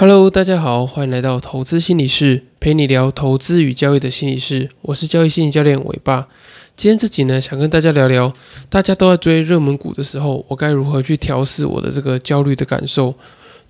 Hello，大家好，欢迎来到投资心理室，陪你聊投资与交易的心理室。我是交易心理教练伟爸。今天这集呢，想跟大家聊聊，大家都在追热门股的时候，我该如何去调试我的这个焦虑的感受？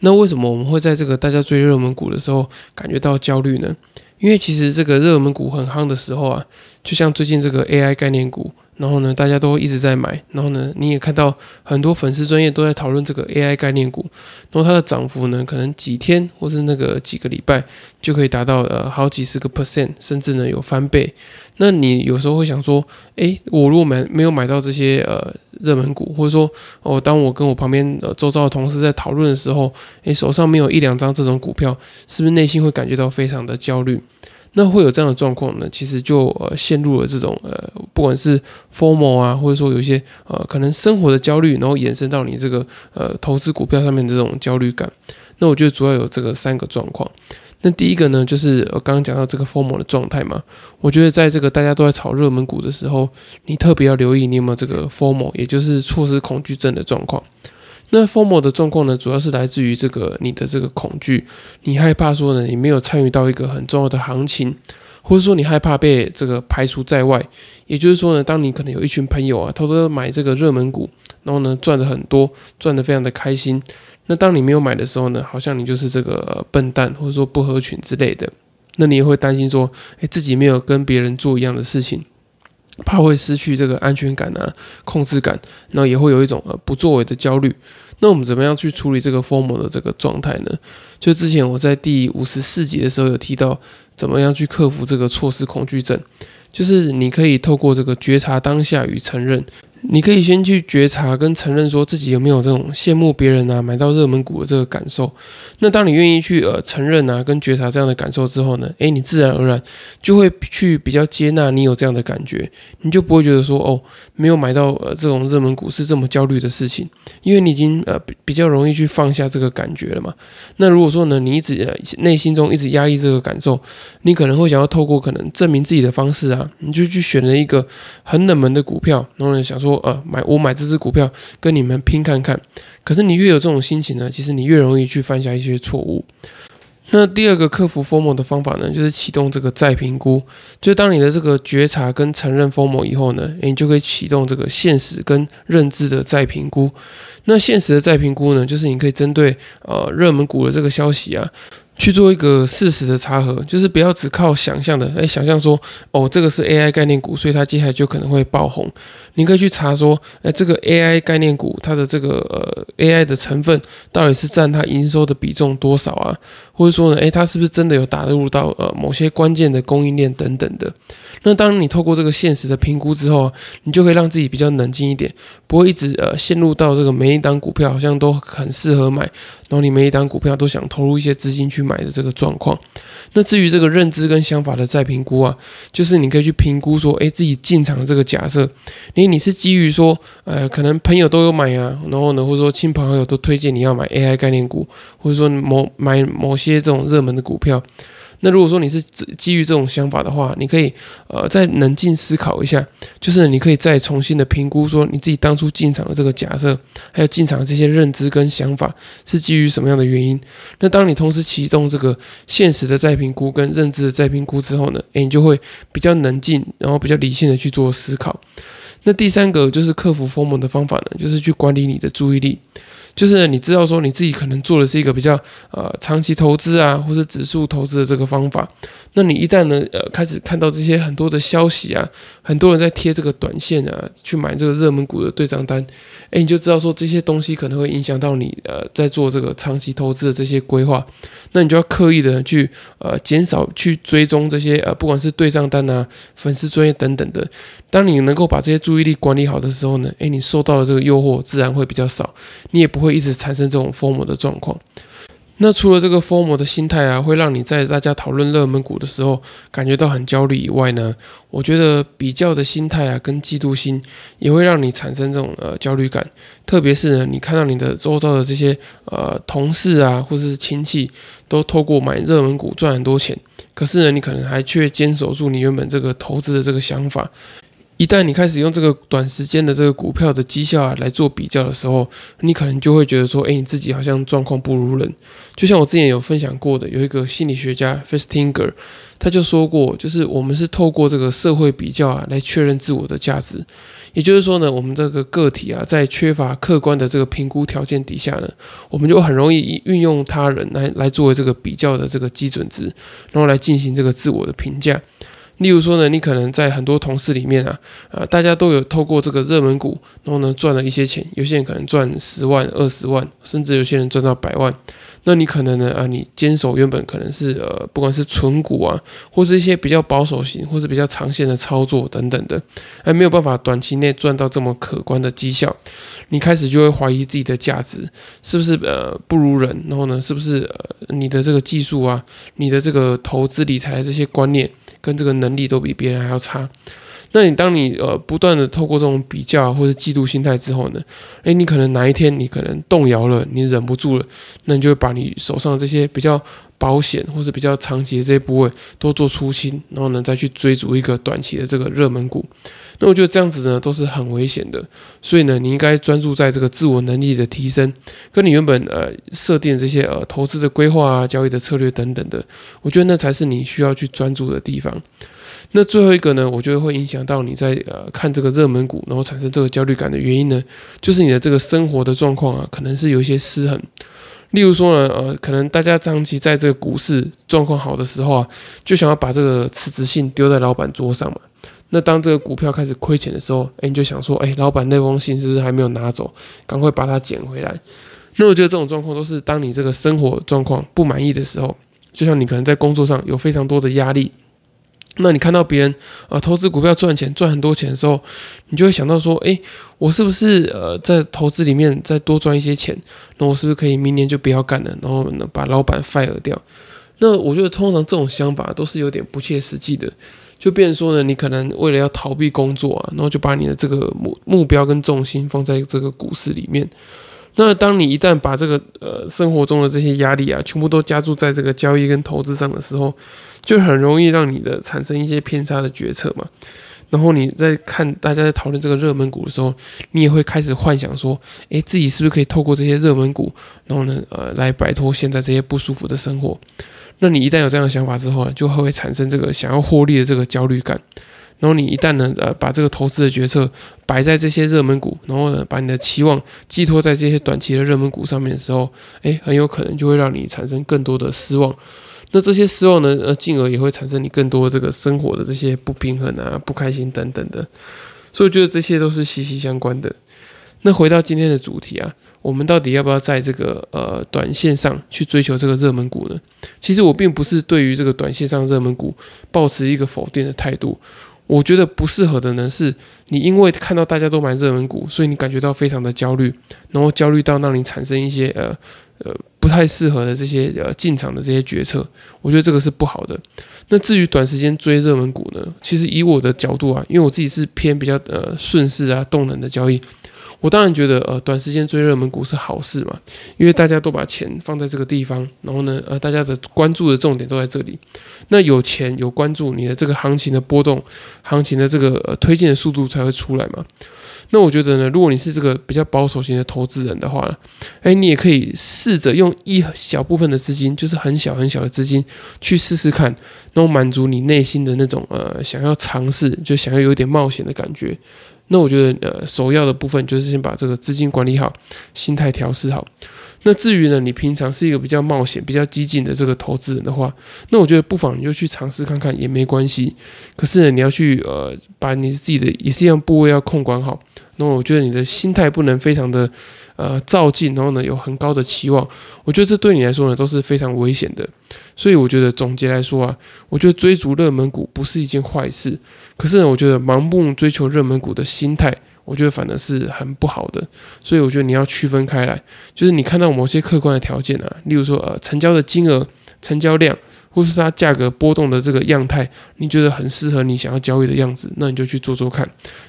那为什么我们会在这个大家追热门股的时候感觉到焦虑呢？因为其实这个热门股很夯的时候啊，就像最近这个 AI 概念股。然后呢，大家都一直在买。然后呢，你也看到很多粉丝专业都在讨论这个 AI 概念股。然后它的涨幅呢，可能几天或是那个几个礼拜就可以达到呃好几十个 percent，甚至呢有翻倍。那你有时候会想说，诶，我如果买没有买到这些呃热门股，或者说哦，当我跟我旁边呃周遭的同事在讨论的时候，诶，手上没有一两张这种股票，是不是内心会感觉到非常的焦虑？那会有这样的状况呢？其实就呃陷入了这种呃，不管是 formal 啊，或者说有一些呃可能生活的焦虑，然后延伸到你这个呃投资股票上面的这种焦虑感。那我觉得主要有这个三个状况。那第一个呢，就是我刚刚讲到这个 formal 的状态嘛。我觉得在这个大家都在炒热门股的时候，你特别要留意你有没有这个 formal，也就是错失恐惧症的状况。那 FOMO 的状况呢，主要是来自于这个你的这个恐惧，你害怕说呢，你没有参与到一个很重要的行情，或者说你害怕被这个排除在外。也就是说呢，当你可能有一群朋友啊，偷偷买这个热门股，然后呢赚的很多，赚的非常的开心。那当你没有买的时候呢，好像你就是这个笨蛋，或者说不合群之类的。那你也会担心说，诶，自己没有跟别人做一样的事情。怕会失去这个安全感啊，控制感，那也会有一种呃不作为的焦虑。那我们怎么样去处理这个 formal 的这个状态呢？就之前我在第五十四集的时候有提到，怎么样去克服这个措施恐惧症，就是你可以透过这个觉察当下与承认。你可以先去觉察跟承认，说自己有没有这种羡慕别人啊买到热门股的这个感受。那当你愿意去呃承认啊跟觉察这样的感受之后呢，诶，你自然而然就会去比较接纳你有这样的感觉，你就不会觉得说哦没有买到呃这种热门股是这么焦虑的事情，因为你已经呃比较容易去放下这个感觉了嘛。那如果说呢你一直呃内心中一直压抑这个感受，你可能会想要透过可能证明自己的方式啊，你就去选了一个很冷门的股票，然后呢想说。呃买我买这只股票跟你们拼看看，可是你越有这种心情呢，其实你越容易去犯下一些错误。那第二个克服封模的方法呢，就是启动这个再评估。就当你的这个觉察跟承认封模以后呢，你就可以启动这个现实跟认知的再评估。那现实的再评估呢，就是你可以针对呃热门股的这个消息啊。去做一个事实的查核，就是不要只靠想象的，哎，想象说，哦，这个是 AI 概念股，所以它接下来就可能会爆红。你可以去查说，哎，这个 AI 概念股它的这个呃 AI 的成分到底是占它营收的比重多少啊？或者说呢，哎，它是不是真的有打入到呃某些关键的供应链等等的？那当你透过这个现实的评估之后，你就可以让自己比较冷静一点，不会一直呃陷入到这个每一档股票好像都很适合买，然后你每一档股票都想投入一些资金去买的这个状况。那至于这个认知跟想法的再评估啊，就是你可以去评估说，哎，自己进场的这个假设，因为你是基于说，呃，可能朋友都有买啊，然后呢，或者说亲朋好友都推荐你要买 AI 概念股，或者说某买某些这种热门的股票。那如果说你是基于这种想法的话，你可以呃再冷静思考一下，就是你可以再重新的评估说你自己当初进场的这个假设，还有进场这些认知跟想法是基于什么样的原因。那当你同时启动这个现实的再评估跟认知的再评估之后呢，诶，你就会比较冷静，然后比较理性的去做思考。那第三个就是克服疯魔的方法呢，就是去管理你的注意力。就是你知道说你自己可能做的是一个比较呃长期投资啊，或者指数投资的这个方法，那你一旦呢呃开始看到这些很多的消息啊，很多人在贴这个短线啊，去买这个热门股的对账单，诶，你就知道说这些东西可能会影响到你呃在做这个长期投资的这些规划，那你就要刻意的去呃减少去追踪这些呃不管是对账单啊、粉丝专业等等的。当你能够把这些注意力管理好的时候呢，诶，你受到的这个诱惑自然会比较少，你也不会。会一直产生这种疯魔的状况。那除了这个疯魔的心态啊，会让你在大家讨论热门股的时候感觉到很焦虑以外呢，我觉得比较的心态啊，跟嫉妒心也会让你产生这种呃焦虑感。特别是呢，你看到你的周遭的这些呃同事啊，或者是亲戚都透过买热门股赚很多钱，可是呢，你可能还却坚守住你原本这个投资的这个想法。一旦你开始用这个短时间的这个股票的绩效啊来做比较的时候，你可能就会觉得说，哎，你自己好像状况不如人。就像我之前有分享过的，有一个心理学家 Festinger，他就说过，就是我们是透过这个社会比较啊来确认自我的价值。也就是说呢，我们这个个体啊，在缺乏客观的这个评估条件底下呢，我们就很容易运用他人来来作为这个比较的这个基准值，然后来进行这个自我的评价。例如说呢，你可能在很多同事里面啊，呃，大家都有透过这个热门股，然后呢赚了一些钱。有些人可能赚十万、二十万，甚至有些人赚到百万。那你可能呢啊，你坚守原本可能是呃，不管是纯股啊，或是一些比较保守型，或是比较长线的操作等等的，还没有办法短期内赚到这么可观的绩效。你开始就会怀疑自己的价值是不是呃不如人，然后呢，是不是呃你的这个技术啊，你的这个投资理财这些观念。跟这个能能力都比别人还要差，那你当你呃不断的透过这种比较或者嫉妒心态之后呢，诶，你可能哪一天你可能动摇了，你忍不住了，那你就会把你手上这些比较保险或者比较长期的这些部位都做出清，然后呢再去追逐一个短期的这个热门股。那我觉得这样子呢都是很危险的，所以呢你应该专注在这个自我能力的提升，跟你原本呃设定这些呃投资的规划啊、交易的策略等等的，我觉得那才是你需要去专注的地方。那最后一个呢，我觉得会影响到你在呃看这个热门股，然后产生这个焦虑感的原因呢，就是你的这个生活的状况啊，可能是有一些失衡。例如说呢，呃，可能大家长期在这个股市状况好的时候啊，就想要把这个辞职信丢在老板桌上嘛。那当这个股票开始亏钱的时候，哎，你就想说，哎，老板那封信是不是还没有拿走？赶快把它捡回来。那我觉得这种状况都是当你这个生活状况不满意的时候，就像你可能在工作上有非常多的压力，那你看到别人啊投资股票赚钱赚很多钱的时候，你就会想到说，哎，我是不是呃在投资里面再多赚一些钱？那我是不是可以明年就不要干了，然后呢把老板 fire 掉？那我觉得通常这种想法都是有点不切实际的。就变成说呢，你可能为了要逃避工作啊，然后就把你的这个目目标跟重心放在这个股市里面。那当你一旦把这个呃生活中的这些压力啊，全部都加注在这个交易跟投资上的时候，就很容易让你的产生一些偏差的决策嘛。然后你在看大家在讨论这个热门股的时候，你也会开始幻想说，诶，自己是不是可以透过这些热门股，然后呢，呃，来摆脱现在这些不舒服的生活。那你一旦有这样的想法之后呢，就会产生这个想要获利的这个焦虑感。然后你一旦呢，呃，把这个投资的决策摆在这些热门股，然后呢，把你的期望寄托在这些短期的热门股上面的时候，诶，很有可能就会让你产生更多的失望。那这些失望呢，呃，进而也会产生你更多这个生活的这些不平衡啊、不开心等等的。所以我觉得这些都是息息相关的。那回到今天的主题啊，我们到底要不要在这个呃短线上去追求这个热门股呢？其实我并不是对于这个短线上热门股抱持一个否定的态度。我觉得不适合的呢，是你因为看到大家都买热门股，所以你感觉到非常的焦虑，然后焦虑到让你产生一些呃呃不太适合的这些呃进场的这些决策。我觉得这个是不好的。那至于短时间追热门股呢，其实以我的角度啊，因为我自己是偏比较呃顺势啊动能的交易。我当然觉得，呃，短时间追热门股是好事嘛，因为大家都把钱放在这个地方，然后呢，呃，大家的关注的重点都在这里。那有钱有关注，你的这个行情的波动，行情的这个呃推荐的速度才会出来嘛。那我觉得呢，如果你是这个比较保守型的投资人的话，哎，你也可以试着用一小部分的资金，就是很小很小的资金去试试看，然后满足你内心的那种呃想要尝试，就想要有点冒险的感觉。那我觉得，呃，首要的部分就是先把这个资金管理好，心态调试好。那至于呢，你平常是一个比较冒险、比较激进的这个投资人的话，那我觉得不妨你就去尝试看看也没关系。可是呢，你要去呃，把你自己的也是一样部位要控管好。那我觉得你的心态不能非常的。呃，照进，然后呢，有很高的期望，我觉得这对你来说呢都是非常危险的。所以我觉得总结来说啊，我觉得追逐热门股不是一件坏事。可是呢，我觉得盲目追求热门股的心态，我觉得反而是很不好的。所以我觉得你要区分开来，就是你看到某些客观的条件啊，例如说呃，成交的金额、成交量。或是它价格波动的这个样态，你觉得很适合你想要交易的样子，那你就去做做看。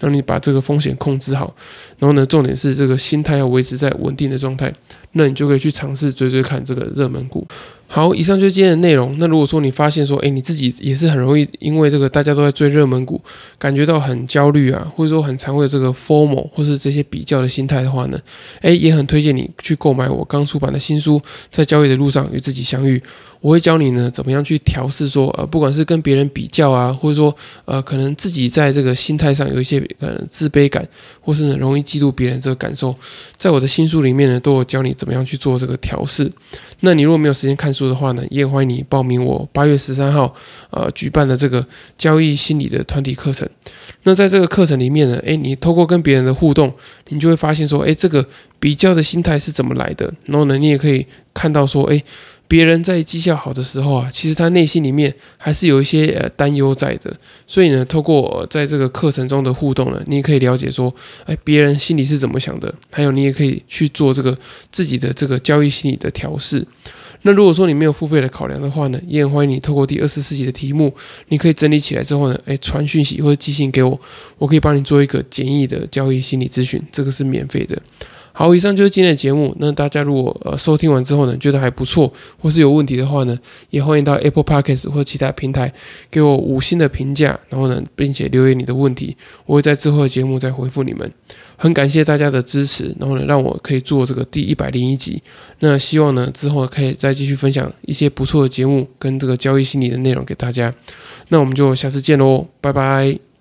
让你把这个风险控制好，然后呢，重点是这个心态要维持在稳定的状态，那你就可以去尝试追追看这个热门股。好，以上就是今天的内容。那如果说你发现说，哎，你自己也是很容易因为这个大家都在追热门股，感觉到很焦虑啊，或者说很常会有这个 formal 或是这些比较的心态的话呢，哎，也很推荐你去购买我刚出版的新书《在交易的路上与自己相遇》。我会教你呢，怎么样去调试说，呃，不管是跟别人比较啊，或者说，呃，可能自己在这个心态上有一些呃自卑感，或是容易嫉妒别人这个感受，在我的新书里面呢，都有教你怎么样去做这个调试。那你如果没有时间看书的话呢，也欢迎你报名我八月十三号呃举办的这个交易心理的团体课程。那在这个课程里面呢，诶，你透过跟别人的互动，你就会发现说，诶，这个比较的心态是怎么来的？然后呢，你也可以看到说，诶。别人在绩效好的时候啊，其实他内心里面还是有一些呃担忧在的。所以呢，透过在这个课程中的互动呢，你也可以了解说，哎，别人心里是怎么想的，还有你也可以去做这个自己的这个交易心理的调试。那如果说你没有付费的考量的话呢，也很欢迎你透过第二十四集的题目，你可以整理起来之后呢，哎，传讯息或者寄信给我，我可以帮你做一个简易的交易心理咨询，这个是免费的。好，以上就是今天的节目。那大家如果呃收听完之后呢，觉得还不错，或是有问题的话呢，也欢迎到 Apple Podcast 或其他平台给我五星的评价，然后呢，并且留言你的问题，我会在之后的节目再回复你们。很感谢大家的支持，然后呢，让我可以做这个第一百零一集。那希望呢，之后可以再继续分享一些不错的节目跟这个交易心理的内容给大家。那我们就下次见喽，拜拜。